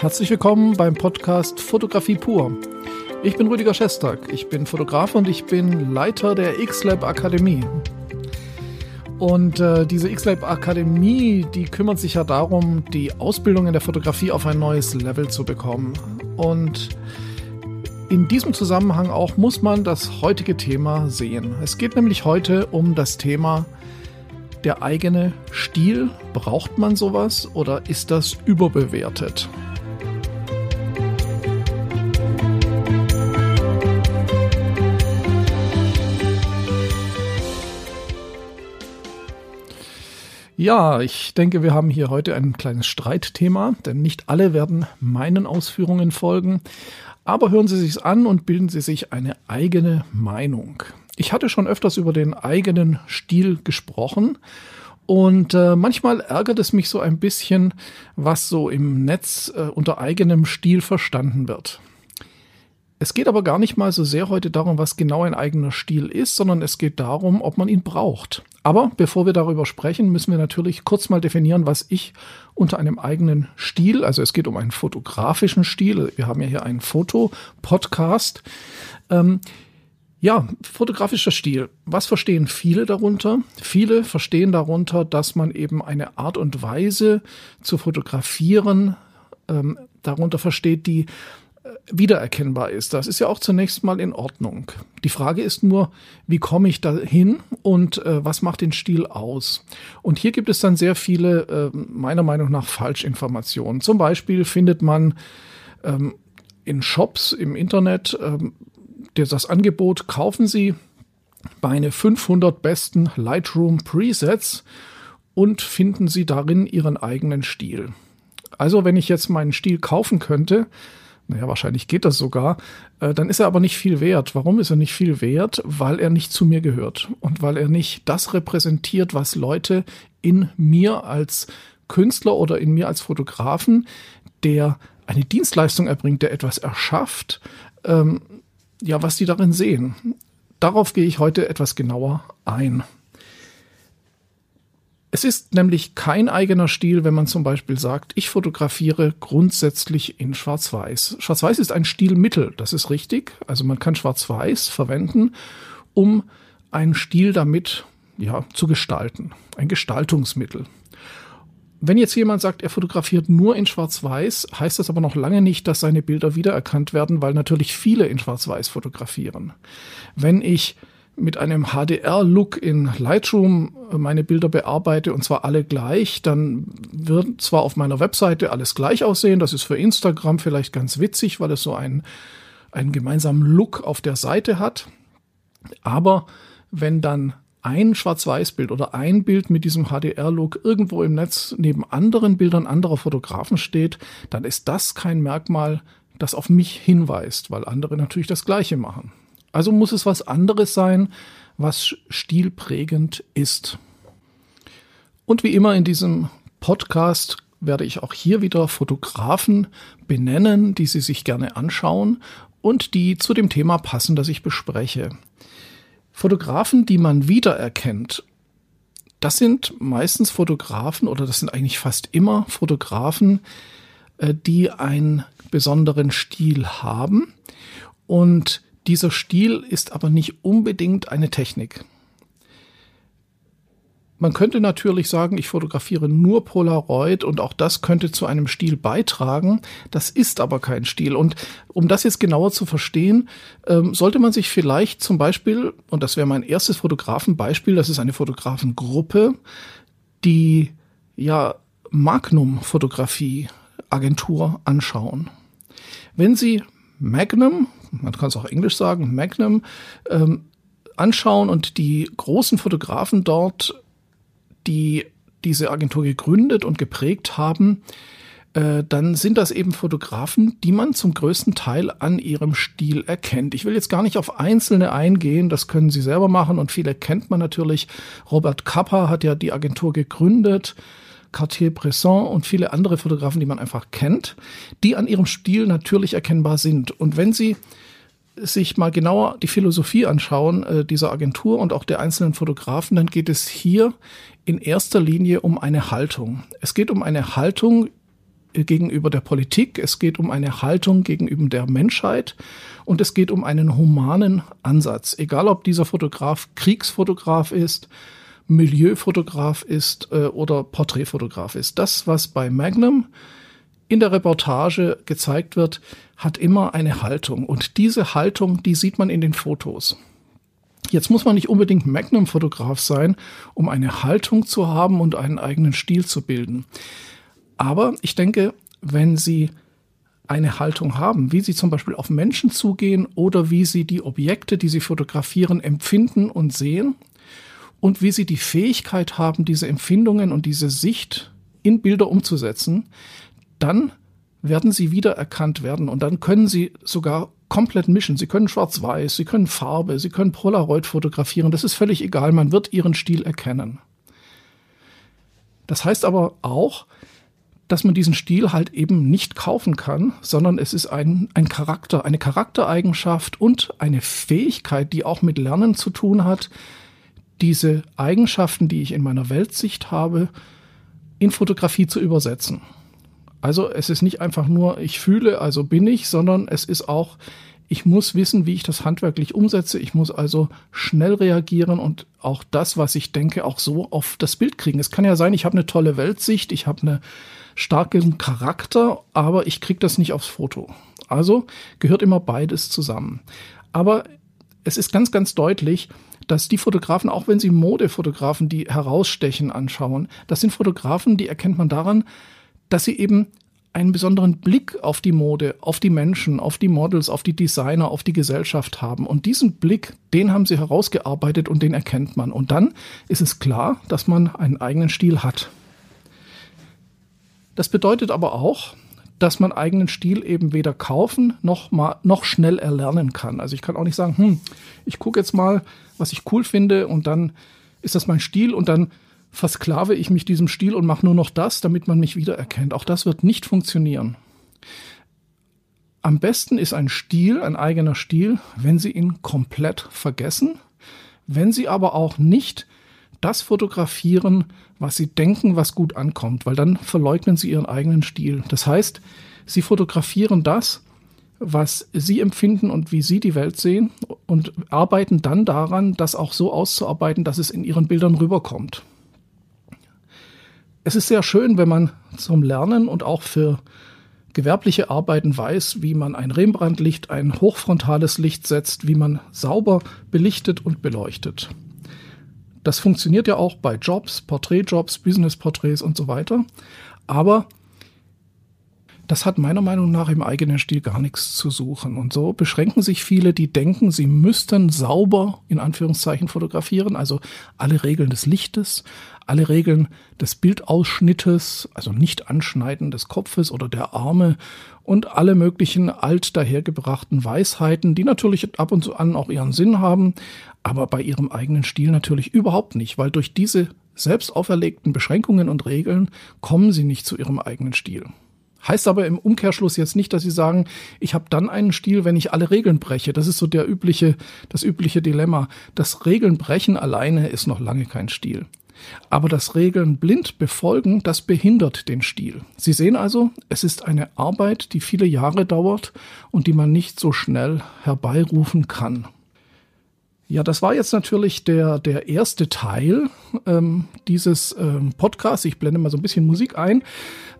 Herzlich willkommen beim Podcast Fotografie pur. Ich bin Rüdiger Schestag, ich bin Fotograf und ich bin Leiter der X-Lab Akademie. Und äh, diese X-Lab Akademie, die kümmert sich ja darum, die Ausbildung in der Fotografie auf ein neues Level zu bekommen. Und in diesem Zusammenhang auch muss man das heutige Thema sehen. Es geht nämlich heute um das Thema der eigene Stil. Braucht man sowas oder ist das überbewertet? Ja, ich denke, wir haben hier heute ein kleines Streitthema, denn nicht alle werden meinen Ausführungen folgen. Aber hören Sie sich's an und bilden Sie sich eine eigene Meinung. Ich hatte schon öfters über den eigenen Stil gesprochen und äh, manchmal ärgert es mich so ein bisschen, was so im Netz äh, unter eigenem Stil verstanden wird. Es geht aber gar nicht mal so sehr heute darum, was genau ein eigener Stil ist, sondern es geht darum, ob man ihn braucht. Aber bevor wir darüber sprechen, müssen wir natürlich kurz mal definieren, was ich unter einem eigenen Stil, also es geht um einen fotografischen Stil, wir haben ja hier einen Foto-Podcast. Ähm, ja, fotografischer Stil. Was verstehen viele darunter? Viele verstehen darunter, dass man eben eine Art und Weise zu fotografieren ähm, darunter versteht, die wiedererkennbar ist. Das ist ja auch zunächst mal in Ordnung. Die Frage ist nur, wie komme ich da hin und äh, was macht den Stil aus? Und hier gibt es dann sehr viele, äh, meiner Meinung nach, Falschinformationen. Zum Beispiel findet man ähm, in Shops im Internet ähm, das Angebot, kaufen Sie meine 500 besten Lightroom Presets und finden Sie darin Ihren eigenen Stil. Also wenn ich jetzt meinen Stil kaufen könnte, naja, wahrscheinlich geht das sogar, äh, dann ist er aber nicht viel wert. Warum ist er nicht viel wert? Weil er nicht zu mir gehört und weil er nicht das repräsentiert, was Leute in mir als Künstler oder in mir als Fotografen, der eine Dienstleistung erbringt, der etwas erschafft, ähm, ja, was die darin sehen. Darauf gehe ich heute etwas genauer ein. Es ist nämlich kein eigener Stil, wenn man zum Beispiel sagt, ich fotografiere grundsätzlich in Schwarz-Weiß. Schwarz-Weiß ist ein Stilmittel, das ist richtig. Also man kann Schwarz-Weiß verwenden, um einen Stil damit ja, zu gestalten. Ein Gestaltungsmittel. Wenn jetzt jemand sagt, er fotografiert nur in Schwarz-Weiß, heißt das aber noch lange nicht, dass seine Bilder wiedererkannt werden, weil natürlich viele in Schwarz-Weiß fotografieren. Wenn ich mit einem HDR-Look in Lightroom meine Bilder bearbeite und zwar alle gleich, dann wird zwar auf meiner Webseite alles gleich aussehen. Das ist für Instagram vielleicht ganz witzig, weil es so einen, einen gemeinsamen Look auf der Seite hat. Aber wenn dann ein Schwarz-Weiß-Bild oder ein Bild mit diesem HDR-Look irgendwo im Netz neben anderen Bildern anderer Fotografen steht, dann ist das kein Merkmal, das auf mich hinweist, weil andere natürlich das Gleiche machen. Also muss es was anderes sein, was stilprägend ist. Und wie immer in diesem Podcast werde ich auch hier wieder Fotografen benennen, die Sie sich gerne anschauen und die zu dem Thema passen, das ich bespreche. Fotografen, die man wiedererkennt, das sind meistens Fotografen oder das sind eigentlich fast immer Fotografen, äh, die einen besonderen Stil haben und dieser Stil ist aber nicht unbedingt eine Technik. Man könnte natürlich sagen, ich fotografiere nur Polaroid und auch das könnte zu einem Stil beitragen. Das ist aber kein Stil. Und um das jetzt genauer zu verstehen, ähm, sollte man sich vielleicht zum Beispiel, und das wäre mein erstes Fotografenbeispiel, das ist eine Fotografengruppe, die ja Magnum Fotografie Agentur anschauen. Wenn Sie Magnum, man kann es auch Englisch sagen, Magnum, ähm, anschauen und die großen Fotografen dort, die diese Agentur gegründet und geprägt haben, äh, dann sind das eben Fotografen, die man zum größten Teil an ihrem Stil erkennt. Ich will jetzt gar nicht auf einzelne eingehen, das können Sie selber machen und viele kennt man natürlich. Robert Kappa hat ja die Agentur gegründet. Cartier-Bresson und viele andere Fotografen, die man einfach kennt, die an ihrem Stil natürlich erkennbar sind. Und wenn Sie sich mal genauer die Philosophie anschauen äh, dieser Agentur und auch der einzelnen Fotografen, dann geht es hier in erster Linie um eine Haltung. Es geht um eine Haltung gegenüber der Politik, es geht um eine Haltung gegenüber der Menschheit und es geht um einen humanen Ansatz. Egal ob dieser Fotograf Kriegsfotograf ist, Milieufotograf ist äh, oder Porträtfotograf ist. Das, was bei Magnum in der Reportage gezeigt wird, hat immer eine Haltung. Und diese Haltung, die sieht man in den Fotos. Jetzt muss man nicht unbedingt Magnum-Fotograf sein, um eine Haltung zu haben und einen eigenen Stil zu bilden. Aber ich denke, wenn Sie eine Haltung haben, wie Sie zum Beispiel auf Menschen zugehen oder wie Sie die Objekte, die Sie fotografieren, empfinden und sehen und wie Sie die Fähigkeit haben, diese Empfindungen und diese Sicht in Bilder umzusetzen, dann werden Sie wiedererkannt werden und dann können Sie sogar komplett mischen. Sie können schwarz-weiß, Sie können Farbe, Sie können Polaroid fotografieren. Das ist völlig egal. Man wird Ihren Stil erkennen. Das heißt aber auch, dass man diesen Stil halt eben nicht kaufen kann, sondern es ist ein, ein Charakter, eine Charaktereigenschaft und eine Fähigkeit, die auch mit Lernen zu tun hat, diese Eigenschaften, die ich in meiner Weltsicht habe, in Fotografie zu übersetzen. Also es ist nicht einfach nur, ich fühle, also bin ich, sondern es ist auch, ich muss wissen, wie ich das handwerklich umsetze. Ich muss also schnell reagieren und auch das, was ich denke, auch so auf das Bild kriegen. Es kann ja sein, ich habe eine tolle Weltsicht, ich habe einen starken Charakter, aber ich kriege das nicht aufs Foto. Also gehört immer beides zusammen. Aber es ist ganz, ganz deutlich, dass die Fotografen, auch wenn sie Modefotografen, die herausstechen, anschauen, das sind Fotografen, die erkennt man daran, dass sie eben einen besonderen Blick auf die Mode, auf die Menschen, auf die Models, auf die Designer, auf die Gesellschaft haben. Und diesen Blick, den haben sie herausgearbeitet und den erkennt man. Und dann ist es klar, dass man einen eigenen Stil hat. Das bedeutet aber auch, dass man eigenen Stil eben weder kaufen noch mal noch schnell erlernen kann. Also ich kann auch nicht sagen, hm, ich gucke jetzt mal, was ich cool finde und dann ist das mein Stil und dann versklave ich mich diesem Stil und mache nur noch das, damit man mich wiedererkennt. Auch das wird nicht funktionieren. Am besten ist ein Stil, ein eigener Stil, wenn Sie ihn komplett vergessen, wenn Sie aber auch nicht das fotografieren, was Sie denken, was gut ankommt, weil dann verleugnen Sie Ihren eigenen Stil. Das heißt, Sie fotografieren das, was Sie empfinden und wie Sie die Welt sehen und arbeiten dann daran, das auch so auszuarbeiten, dass es in Ihren Bildern rüberkommt. Es ist sehr schön, wenn man zum Lernen und auch für gewerbliche Arbeiten weiß, wie man ein Rembrandtlicht, ein hochfrontales Licht setzt, wie man sauber belichtet und beleuchtet. Das funktioniert ja auch bei Jobs, Porträtjobs, Businessporträts und so weiter. Aber das hat meiner Meinung nach im eigenen Stil gar nichts zu suchen. Und so beschränken sich viele, die denken, sie müssten sauber in Anführungszeichen fotografieren, also alle Regeln des Lichtes, alle Regeln des Bildausschnittes, also nicht Anschneiden des Kopfes oder der Arme und alle möglichen alt dahergebrachten Weisheiten, die natürlich ab und zu an auch ihren Sinn haben, aber bei ihrem eigenen Stil natürlich überhaupt nicht, weil durch diese selbst auferlegten Beschränkungen und Regeln kommen sie nicht zu ihrem eigenen Stil. Heißt aber im Umkehrschluss jetzt nicht, dass Sie sagen, ich habe dann einen Stil, wenn ich alle Regeln breche. Das ist so der übliche, das übliche Dilemma. Das Regeln brechen alleine ist noch lange kein Stil. Aber das Regeln blind befolgen, das behindert den Stil. Sie sehen also, es ist eine Arbeit, die viele Jahre dauert und die man nicht so schnell herbeirufen kann. Ja, das war jetzt natürlich der, der erste Teil ähm, dieses ähm, Podcasts. Ich blende mal so ein bisschen Musik ein.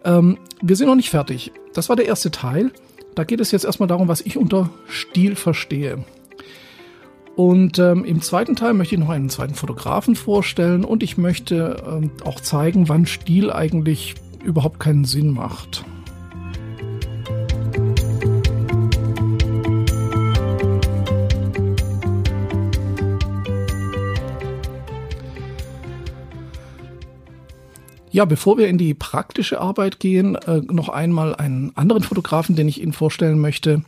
Ähm, wir sind noch nicht fertig. Das war der erste Teil. Da geht es jetzt erstmal darum, was ich unter Stil verstehe. Und ähm, im zweiten Teil möchte ich noch einen zweiten Fotografen vorstellen und ich möchte ähm, auch zeigen, wann Stil eigentlich überhaupt keinen Sinn macht. Ja, bevor wir in die praktische Arbeit gehen, äh, noch einmal einen anderen Fotografen, den ich Ihnen vorstellen möchte.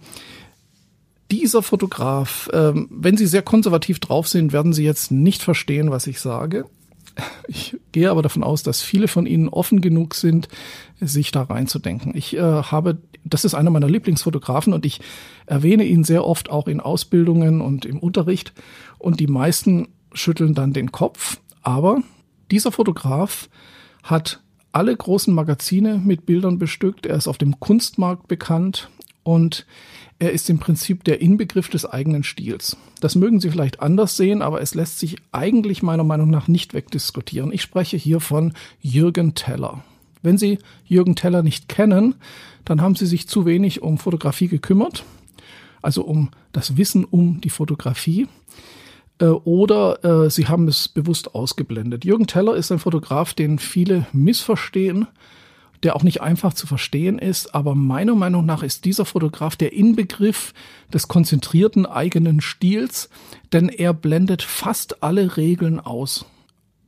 Dieser Fotograf, äh, wenn Sie sehr konservativ drauf sind, werden Sie jetzt nicht verstehen, was ich sage. Ich gehe aber davon aus, dass viele von Ihnen offen genug sind, sich da reinzudenken. Ich äh, habe, das ist einer meiner Lieblingsfotografen und ich erwähne ihn sehr oft auch in Ausbildungen und im Unterricht und die meisten schütteln dann den Kopf. Aber dieser Fotograf hat alle großen Magazine mit Bildern bestückt. Er ist auf dem Kunstmarkt bekannt und er ist im Prinzip der Inbegriff des eigenen Stils. Das mögen Sie vielleicht anders sehen, aber es lässt sich eigentlich meiner Meinung nach nicht wegdiskutieren. Ich spreche hier von Jürgen Teller. Wenn Sie Jürgen Teller nicht kennen, dann haben Sie sich zu wenig um Fotografie gekümmert, also um das Wissen um die Fotografie, oder äh, Sie haben es bewusst ausgeblendet. Jürgen Teller ist ein Fotograf, den viele missverstehen der auch nicht einfach zu verstehen ist, aber meiner Meinung nach ist dieser Fotograf der Inbegriff des konzentrierten eigenen Stils, denn er blendet fast alle Regeln aus.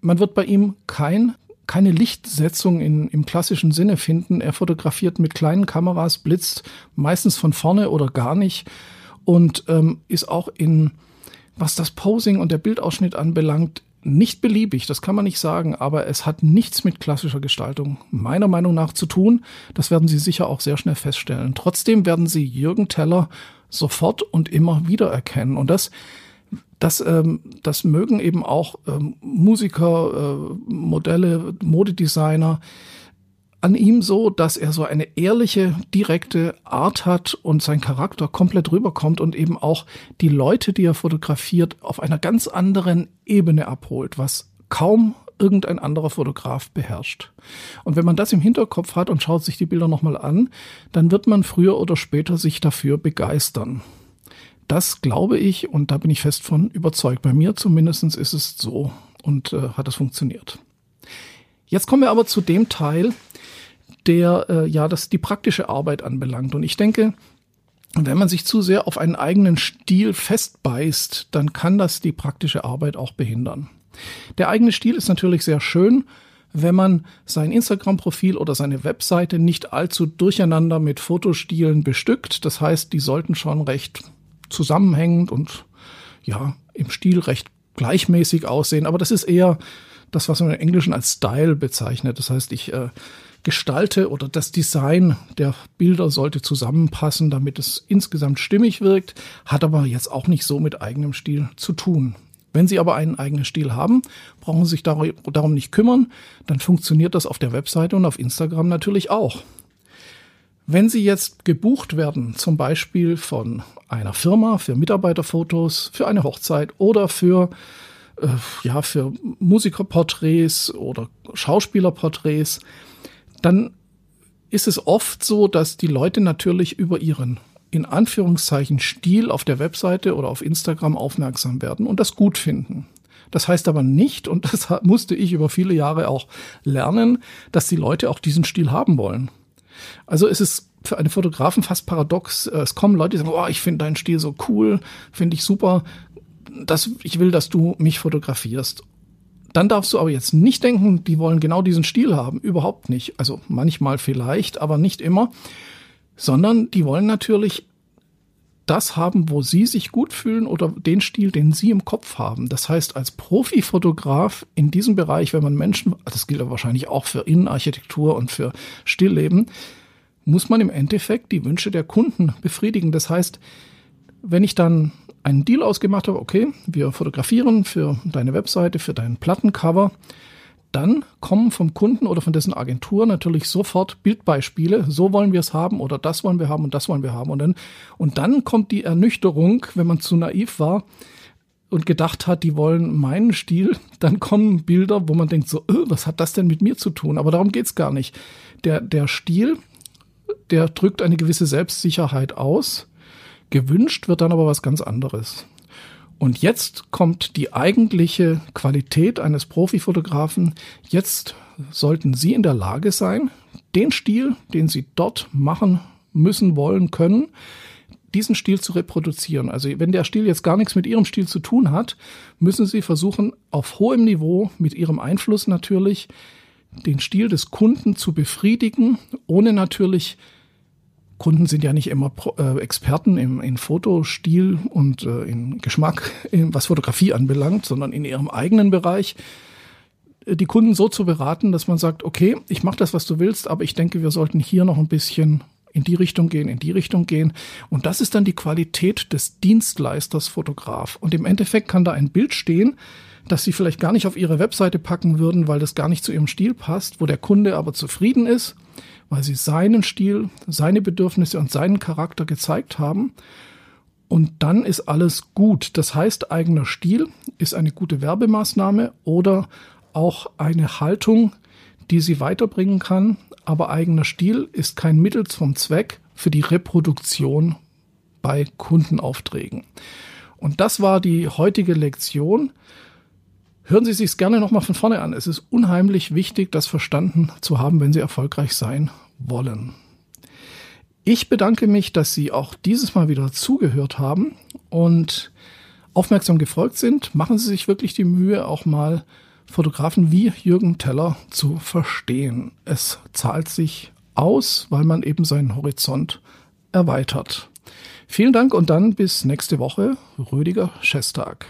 Man wird bei ihm kein keine Lichtsetzung in, im klassischen Sinne finden. Er fotografiert mit kleinen Kameras, blitzt meistens von vorne oder gar nicht und ähm, ist auch in, was das Posing und der Bildausschnitt anbelangt, nicht beliebig, das kann man nicht sagen, aber es hat nichts mit klassischer Gestaltung meiner Meinung nach zu tun. Das werden Sie sicher auch sehr schnell feststellen. Trotzdem werden Sie Jürgen Teller sofort und immer wieder erkennen. Und das, das, ähm, das mögen eben auch ähm, Musiker, äh, Modelle, Modedesigner, an ihm so, dass er so eine ehrliche, direkte Art hat und sein Charakter komplett rüberkommt und eben auch die Leute, die er fotografiert, auf einer ganz anderen Ebene abholt, was kaum irgendein anderer Fotograf beherrscht. Und wenn man das im Hinterkopf hat und schaut sich die Bilder nochmal an, dann wird man früher oder später sich dafür begeistern. Das glaube ich und da bin ich fest von überzeugt. Bei mir zumindest ist es so und äh, hat es funktioniert. Jetzt kommen wir aber zu dem Teil, der äh, ja das die praktische Arbeit anbelangt. Und ich denke, wenn man sich zu sehr auf einen eigenen Stil festbeißt, dann kann das die praktische Arbeit auch behindern. Der eigene Stil ist natürlich sehr schön, wenn man sein Instagram-Profil oder seine Webseite nicht allzu durcheinander mit Fotostilen bestückt. Das heißt, die sollten schon recht zusammenhängend und ja, im Stil recht gleichmäßig aussehen. Aber das ist eher das, was man im Englischen als Style bezeichnet. Das heißt, ich äh, gestalte oder das Design der Bilder sollte zusammenpassen, damit es insgesamt stimmig wirkt, hat aber jetzt auch nicht so mit eigenem Stil zu tun. Wenn Sie aber einen eigenen Stil haben, brauchen Sie sich darum nicht kümmern, dann funktioniert das auf der Webseite und auf Instagram natürlich auch. Wenn Sie jetzt gebucht werden, zum Beispiel von einer Firma für Mitarbeiterfotos, für eine Hochzeit oder für äh, ja für Musikerporträts oder Schauspielerporträts, dann ist es oft so, dass die Leute natürlich über ihren in Anführungszeichen Stil auf der Webseite oder auf Instagram aufmerksam werden und das gut finden. Das heißt aber nicht, und das musste ich über viele Jahre auch lernen, dass die Leute auch diesen Stil haben wollen. Also es ist für einen Fotografen fast paradox. Es kommen Leute, die sagen, oh, ich finde deinen Stil so cool, finde ich super. Das, ich will, dass du mich fotografierst. Dann darfst du aber jetzt nicht denken, die wollen genau diesen Stil haben. Überhaupt nicht. Also manchmal vielleicht, aber nicht immer. Sondern die wollen natürlich das haben, wo sie sich gut fühlen oder den Stil, den sie im Kopf haben. Das heißt, als Profifotograf in diesem Bereich, wenn man Menschen, das gilt ja wahrscheinlich auch für Innenarchitektur und für Stillleben, muss man im Endeffekt die Wünsche der Kunden befriedigen. Das heißt, wenn ich dann einen Deal ausgemacht habe, okay, wir fotografieren für deine Webseite, für dein Plattencover, dann kommen vom Kunden oder von dessen Agentur natürlich sofort Bildbeispiele. So wollen wir es haben oder das wollen wir haben und das wollen wir haben. Und dann, und dann kommt die Ernüchterung, wenn man zu naiv war und gedacht hat, die wollen meinen Stil. Dann kommen Bilder, wo man denkt so, öh, was hat das denn mit mir zu tun? Aber darum geht's gar nicht. Der, der Stil, der drückt eine gewisse Selbstsicherheit aus Gewünscht wird dann aber was ganz anderes. Und jetzt kommt die eigentliche Qualität eines Profifotografen. Jetzt sollten Sie in der Lage sein, den Stil, den Sie dort machen müssen, wollen, können, diesen Stil zu reproduzieren. Also wenn der Stil jetzt gar nichts mit Ihrem Stil zu tun hat, müssen Sie versuchen, auf hohem Niveau, mit Ihrem Einfluss natürlich, den Stil des Kunden zu befriedigen, ohne natürlich Kunden sind ja nicht immer äh, Experten im, in Fotostil und äh, in Geschmack, in, was Fotografie anbelangt, sondern in ihrem eigenen Bereich äh, die Kunden so zu beraten, dass man sagt, okay, ich mache das, was du willst, aber ich denke, wir sollten hier noch ein bisschen in die Richtung gehen, in die Richtung gehen. Und das ist dann die Qualität des Dienstleisters Fotograf. Und im Endeffekt kann da ein Bild stehen, das sie vielleicht gar nicht auf ihre Webseite packen würden, weil das gar nicht zu ihrem Stil passt, wo der Kunde aber zufrieden ist, weil sie seinen Stil, seine Bedürfnisse und seinen Charakter gezeigt haben. Und dann ist alles gut. Das heißt, eigener Stil ist eine gute Werbemaßnahme oder auch eine Haltung, die sie weiterbringen kann. Aber eigener Stil ist kein Mittel zum Zweck für die Reproduktion bei Kundenaufträgen. Und das war die heutige Lektion. Hören Sie sich gerne nochmal von vorne an. Es ist unheimlich wichtig, das verstanden zu haben, wenn Sie erfolgreich sein wollen. Ich bedanke mich, dass Sie auch dieses Mal wieder zugehört haben und aufmerksam gefolgt sind. Machen Sie sich wirklich die Mühe, auch mal Fotografen wie Jürgen Teller zu verstehen. Es zahlt sich aus, weil man eben seinen Horizont erweitert. Vielen Dank und dann bis nächste Woche. Rüdiger Schestag.